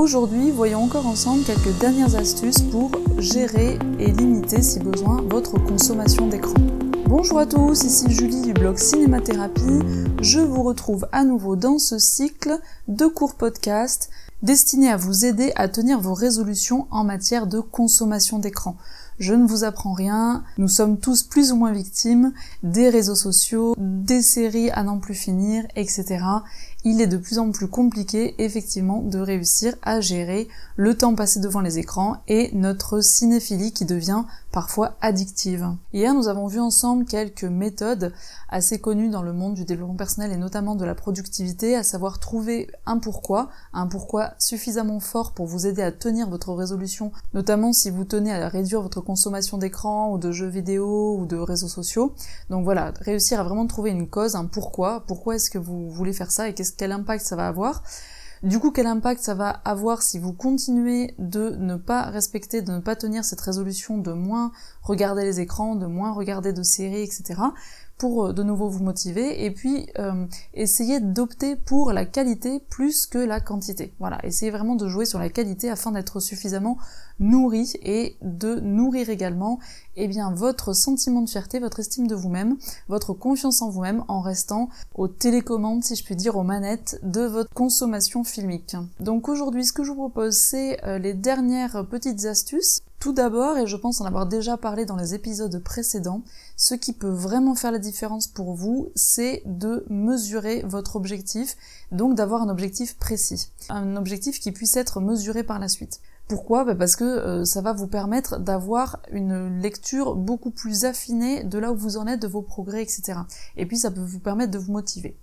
Aujourd'hui, voyons encore ensemble quelques dernières astuces pour gérer et limiter, si besoin, votre consommation d'écran. Bonjour à tous, ici Julie du blog Cinémathérapie. Je vous retrouve à nouveau dans ce cycle de courts podcasts destinés à vous aider à tenir vos résolutions en matière de consommation d'écran. Je ne vous apprends rien, nous sommes tous plus ou moins victimes des réseaux sociaux, des séries à n'en plus finir, etc il est de plus en plus compliqué effectivement de réussir à gérer le temps passé devant les écrans et notre cinéphilie qui devient parfois addictive. Hier nous avons vu ensemble quelques méthodes assez connues dans le monde du développement personnel et notamment de la productivité, à savoir trouver un pourquoi, un pourquoi suffisamment fort pour vous aider à tenir votre résolution, notamment si vous tenez à réduire votre consommation d'écran ou de jeux vidéo ou de réseaux sociaux. Donc voilà, réussir à vraiment trouver une cause, un pourquoi, pourquoi est-ce que vous voulez faire ça et qu'est-ce quel impact ça va avoir? Du coup, quel impact ça va avoir si vous continuez de ne pas respecter, de ne pas tenir cette résolution, de moins regarder les écrans, de moins regarder de séries, etc pour euh, de nouveau vous motiver et puis euh, d'opter pour la qualité plus que la quantité. Voilà, essayez vraiment de jouer sur la qualité afin d'être suffisamment nourri et de nourrir également eh bien votre sentiment de fierté, votre estime de vous-même, votre confiance en vous-même en restant aux télécommandes, si je puis dire, aux manettes de votre consommation filmique. Donc aujourd'hui, ce que je vous propose, c'est euh, les dernières petites astuces tout d'abord, et je pense en avoir déjà parlé dans les épisodes précédents, ce qui peut vraiment faire la différence pour vous, c'est de mesurer votre objectif, donc d'avoir un objectif précis. Un objectif qui puisse être mesuré par la suite. Pourquoi? Bah, Parce que euh, ça va vous permettre d'avoir une lecture beaucoup plus affinée de là où vous en êtes, de vos progrès, etc. Et puis ça peut vous permettre de vous motiver.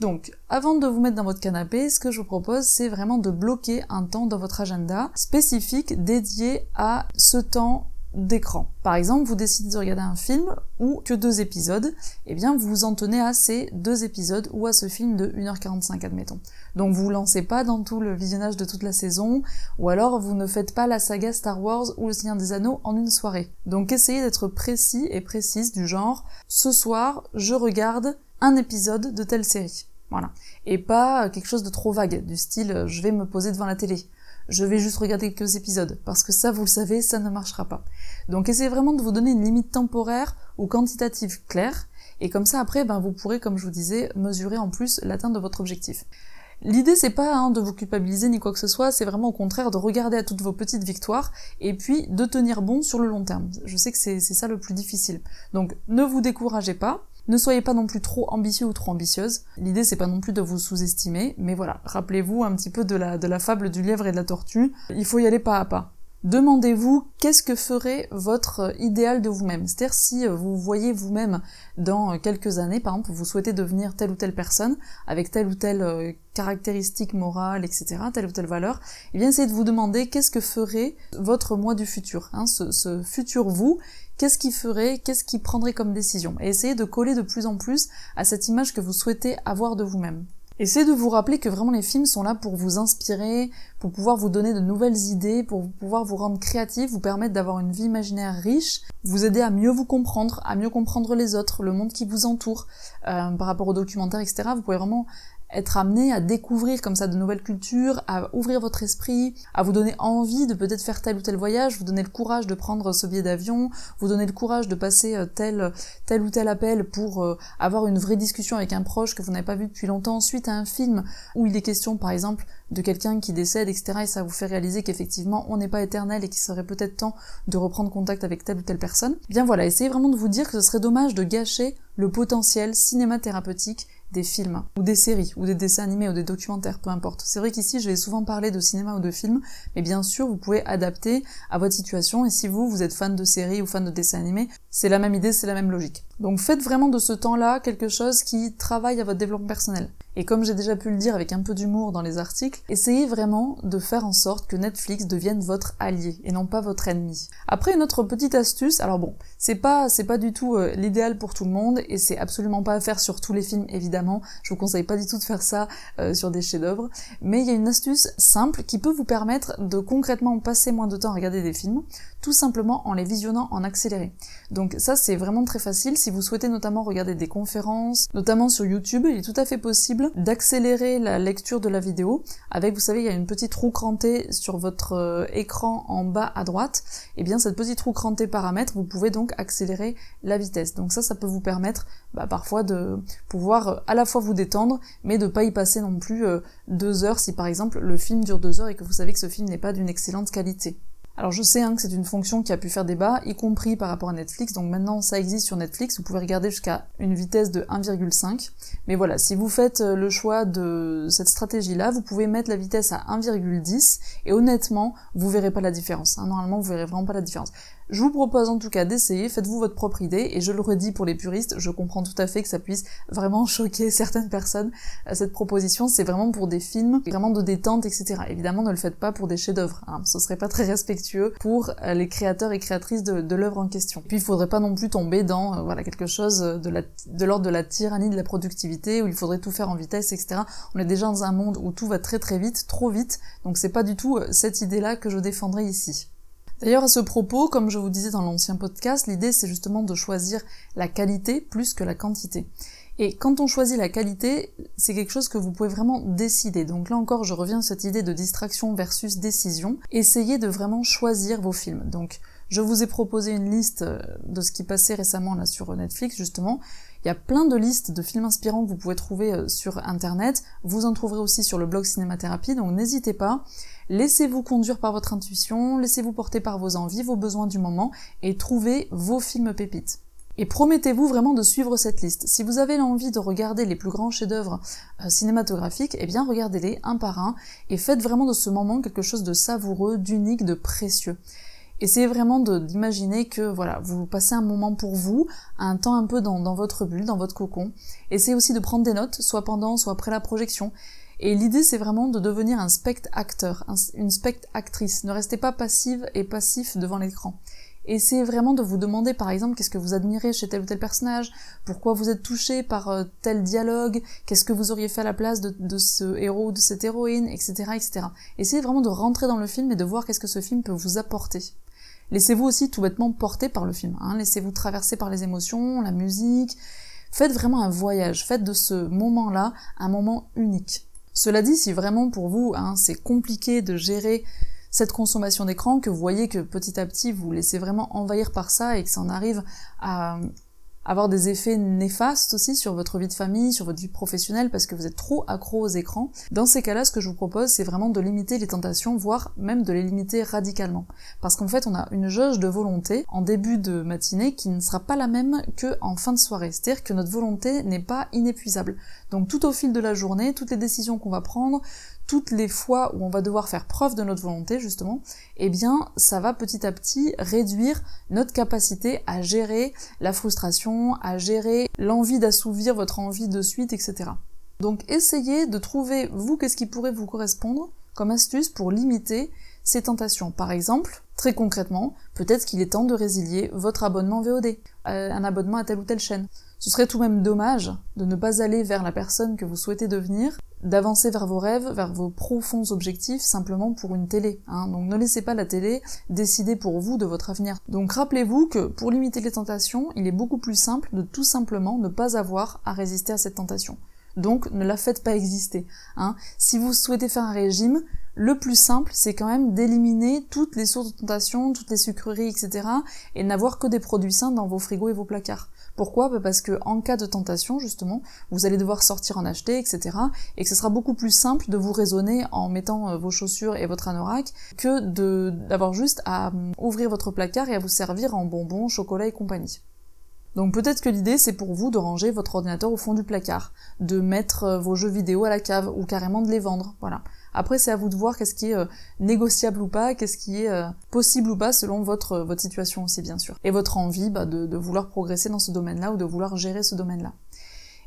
Donc, avant de vous mettre dans votre canapé, ce que je vous propose, c'est vraiment de bloquer un temps dans votre agenda spécifique dédié à ce temps d'écran. Par exemple, vous décidez de regarder un film ou que deux épisodes, eh bien vous vous en tenez à ces deux épisodes ou à ce film de 1h45 admettons. Donc vous vous lancez pas dans tout le visionnage de toute la saison, ou alors vous ne faites pas la saga Star Wars ou le Seigneur des Anneaux en une soirée. Donc essayez d'être précis et précise du genre, ce soir je regarde un épisode de telle série. Voilà. Et pas quelque chose de trop vague, du style je vais me poser devant la télé. Je vais juste regarder quelques épisodes, parce que ça, vous le savez, ça ne marchera pas. Donc essayez vraiment de vous donner une limite temporaire ou quantitative claire, et comme ça après, ben, vous pourrez, comme je vous disais, mesurer en plus l'atteinte de votre objectif. L'idée c'est pas hein, de vous culpabiliser ni quoi que ce soit, c'est vraiment au contraire de regarder à toutes vos petites victoires et puis de tenir bon sur le long terme. Je sais que c'est ça le plus difficile. Donc ne vous découragez pas, ne soyez pas non plus trop ambitieux ou trop ambitieuse. L'idée c'est pas non plus de vous sous-estimer, mais voilà, rappelez-vous un petit peu de la, de la fable du lièvre et de la tortue. Il faut y aller pas à pas. Demandez-vous qu'est-ce que ferait votre idéal de vous-même. C'est-à-dire si vous voyez vous-même dans quelques années, par exemple, vous souhaitez devenir telle ou telle personne, avec telle ou telle euh, caractéristique morale, etc., telle ou telle valeur, eh bien essayez de vous demander qu'est-ce que ferait votre moi du futur, hein, ce, futur vous, qu'est-ce qu'il ferait, qu'est-ce qu'il prendrait comme décision. Essayez de coller de plus en plus à cette image que vous souhaitez avoir de vous-même. Essayez de vous rappeler que vraiment les films sont là pour vous inspirer, pour pouvoir vous donner de nouvelles idées, pour pouvoir vous rendre créatif, vous permettre d'avoir une vie imaginaire riche, vous aider à mieux vous comprendre, à mieux comprendre les autres, le monde qui vous entoure, euh, par rapport aux documentaires, etc. Vous pouvez vraiment être amené à découvrir comme ça de nouvelles cultures, à ouvrir votre esprit, à vous donner envie de peut-être faire tel ou tel voyage, vous donner le courage de prendre ce billet d'avion, vous donner le courage de passer euh, tel, tel ou tel appel pour euh, avoir une vraie discussion avec un proche que vous n'avez pas vu depuis longtemps, suite à un film où il est question par exemple de quelqu'un qui décède, etc. Et ça vous fait réaliser qu'effectivement on n'est pas éternel et qu'il serait peut-être temps de reprendre contact avec telle ou telle personne. Bien voilà, essayez vraiment de vous dire que ce serait dommage de gâcher le potentiel cinémathérapeutique des films, ou des séries, ou des dessins animés, ou des documentaires, peu importe. C'est vrai qu'ici, je vais souvent parler de cinéma ou de films, mais bien sûr, vous pouvez adapter à votre situation, et si vous, vous êtes fan de séries ou fan de dessins animés, c'est la même idée, c'est la même logique. Donc faites vraiment de ce temps-là quelque chose qui travaille à votre développement personnel. Et comme j'ai déjà pu le dire avec un peu d'humour dans les articles, essayez vraiment de faire en sorte que Netflix devienne votre allié et non pas votre ennemi. Après une autre petite astuce, alors bon, c'est pas c'est pas du tout euh, l'idéal pour tout le monde et c'est absolument pas à faire sur tous les films évidemment. Je vous conseille pas du tout de faire ça euh, sur des chefs-d'œuvre, mais il y a une astuce simple qui peut vous permettre de concrètement passer moins de temps à regarder des films, tout simplement en les visionnant en accéléré. Donc ça c'est vraiment très facile si vous souhaitez notamment regarder des conférences, notamment sur YouTube, il est tout à fait possible d'accélérer la lecture de la vidéo avec, vous savez, il y a une petite roue crantée sur votre euh, écran en bas à droite. Et eh bien cette petite roue crantée paramètres, vous pouvez donc accélérer la vitesse. Donc ça, ça peut vous permettre bah, parfois de pouvoir euh, à la fois vous détendre, mais de pas y passer non plus euh, deux heures si par exemple le film dure deux heures et que vous savez que ce film n'est pas d'une excellente qualité. Alors je sais hein, que c'est une fonction qui a pu faire débat, y compris par rapport à Netflix, donc maintenant ça existe sur Netflix, vous pouvez regarder jusqu'à une vitesse de 1,5. Mais voilà, si vous faites euh, le choix de cette stratégie-là, vous pouvez mettre la vitesse à 1,10 et honnêtement, vous verrez pas la différence. Hein. Normalement, vous verrez vraiment pas la différence. Je vous propose en tout cas d'essayer, faites-vous votre propre idée, et je le redis pour les puristes, je comprends tout à fait que ça puisse vraiment choquer certaines personnes, euh, cette proposition, c'est vraiment pour des films, vraiment de détente, etc. Évidemment, ne le faites pas pour des chefs-d'œuvre, hein. ce serait pas très respectueux pour euh, les créateurs et créatrices de, de l'œuvre en question. Puis il faudrait pas non plus tomber dans euh, voilà quelque chose de l'ordre de la tyrannie de la productivité, où il faudrait tout faire en vitesse, etc. On est déjà dans un monde où tout va très très vite, trop vite, donc c'est pas du tout cette idée-là que je défendrai ici. D'ailleurs, à ce propos, comme je vous disais dans l'ancien podcast, l'idée c'est justement de choisir la qualité plus que la quantité. Et quand on choisit la qualité, c'est quelque chose que vous pouvez vraiment décider. Donc là encore, je reviens à cette idée de distraction versus décision. Essayez de vraiment choisir vos films. Je vous ai proposé une liste euh, de ce qui passait récemment là sur Netflix, justement. Il y a plein de listes de films inspirants que vous pouvez trouver euh, sur Internet. Vous en trouverez aussi sur le blog Cinémathérapie, donc n'hésitez pas. Laissez-vous conduire par votre intuition, laissez-vous porter par vos envies, vos besoins du moment, et trouvez vos films pépites. Et promettez-vous vraiment de suivre cette liste. Si vous avez l'envie de regarder les plus grands chefs-d'œuvre euh, cinématographiques, eh bien regardez-les un par un et faites vraiment de ce moment quelque chose de savoureux, d'unique, de précieux. Essayez vraiment d'imaginer que voilà, vous passez un moment pour vous, un temps un peu dans, votre bulle, dans votre cocon. Essayez aussi de prendre des notes, soit pendant, soit après la projection. Et l'idée, c'est vraiment de devenir un spectateur, une spectatrice. Ne restez pas passive et passif devant l'écran. Essayez vraiment de vous demander, par exemple, qu'est-ce que vous admirez chez tel ou tel personnage, pourquoi vous êtes touché par euh, tel dialogue, qu'est-ce que vous auriez fait à la place de, de ce héros ou de cette héroïne, etc., etc. Essayez vraiment de rentrer dans le film et de voir qu'est-ce que ce film peut vous apporter. Laissez-vous aussi tout bêtement porter par le film. Hein. Laissez-vous traverser par les émotions, la musique. Faites vraiment un voyage. Faites de ce moment-là un moment unique. Cela dit, si vraiment pour vous, hein, c'est compliqué de gérer cette consommation d'écran, que vous voyez que petit à petit vous, vous laissez vraiment envahir par ça et que ça en arrive à avoir des effets néfastes aussi sur votre vie de famille, sur votre vie professionnelle, parce que vous êtes trop accro aux écrans. Dans ces cas-là, ce que je vous propose, c'est vraiment de limiter les tentations, voire même de les limiter radicalement. Parce qu'en fait, on a une jauge de volonté en début de matinée qui ne sera pas la même que en fin de soirée. C'est-à-dire que notre volonté n'est pas inépuisable. Donc tout au fil de la journée, toutes les décisions qu'on va prendre, toutes les fois où on va devoir faire preuve de notre volonté, justement, eh bien, ça va petit à petit réduire notre capacité à gérer la frustration, à gérer l'envie d'assouvir votre envie de suite, etc. Donc, essayez de trouver, vous, qu'est-ce qui pourrait vous correspondre comme astuce pour limiter ces tentations. Par exemple, très concrètement, peut-être qu'il est temps de résilier votre abonnement VOD, euh, un abonnement à telle ou telle chaîne. Ce serait tout de même dommage de ne pas aller vers la personne que vous souhaitez devenir, d'avancer vers vos rêves, vers vos profonds objectifs simplement pour une télé. Hein. Donc ne laissez pas la télé décider pour vous de votre avenir. Donc rappelez-vous que pour limiter les tentations, il est beaucoup plus simple de tout simplement ne pas avoir à résister à cette tentation. Donc ne la faites pas exister. Hein. Si vous souhaitez faire un régime, le plus simple, c'est quand même d'éliminer toutes les sources de tentation, toutes les sucreries, etc. et n'avoir que des produits sains dans vos frigos et vos placards. Pourquoi? Bah, Parce que en cas de tentation, justement, vous allez devoir sortir en acheter, etc. Et que ce sera beaucoup plus simple de vous raisonner en mettant euh, vos chaussures et votre anorak que d'avoir juste à hum, ouvrir votre placard et à vous servir en bonbons, chocolat et compagnie. Donc peut-être que l'idée c'est pour vous de ranger votre ordinateur au fond du placard, de mettre euh, vos jeux vidéo à la cave ou carrément de les vendre, voilà. Après c'est à vous de voir qu'est-ce qui est euh, négociable ou pas, qu'est-ce qui est euh, possible ou pas selon votre situation aussi bien sûr. Et votre envie bah, de vouloir progresser dans ce domaine-là ou de vouloir gérer ce domaine-là.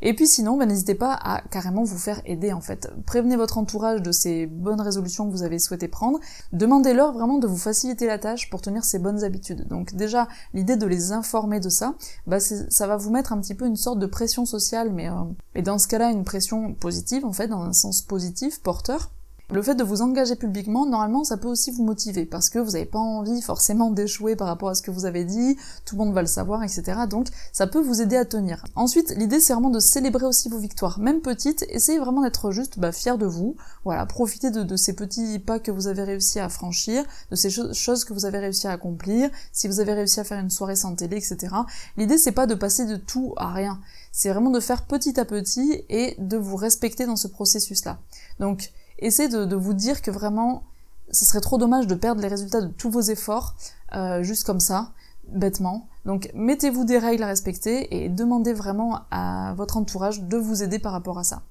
Et puis sinon, bah, n'hésitez pas à carrément vous faire aider en fait. Prévenez votre entourage de ces bonnes résolutions que vous avez souhaité prendre. Demandez-leur vraiment de vous faciliter la tâche pour tenir ces bonnes habitudes. Donc déjà, l'idée de les informer de ça, bah ça va vous mettre un petit peu une sorte de pression sociale, mais, euh, mais dans ce cas-là, une pression positive en fait, dans un sens positif, porteur. Le fait de vous engager publiquement, normalement, ça peut aussi vous motiver parce que vous n'avez pas envie forcément d'échouer par rapport à ce que vous avez dit, tout le monde va le savoir, etc. Donc ça peut vous aider à tenir. Ensuite, l'idée c'est vraiment de célébrer aussi vos victoires, même petites. Essayez vraiment d'être juste bah, fier de vous. Voilà, profitez de, ces petits pas que vous avez réussi à franchir, de ces choses que vous avez réussi à accomplir. Si vous avez réussi à faire une soirée sans télé, etc. L'idée c'est pas de passer de tout à rien. C'est vraiment de faire petit à petit et de vous respecter dans ce processus-là. Donc essayez de, vous dire que vraiment, ce serait trop dommage de perdre les résultats de tous vos efforts, euh, juste comme ça, bêtement. Donc mettez-vous des règles à respecter et demandez vraiment à votre entourage de vous aider par rapport à ça.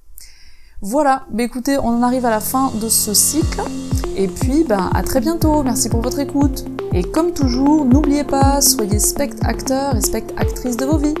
Voilà, bah écoutez, on en arrive à la fin de ce cycle. Et puis, bah, à très bientôt. Merci pour votre écoute. Et comme toujours, n'oubliez pas, soyez spect acteur et spect actrice de vos vies.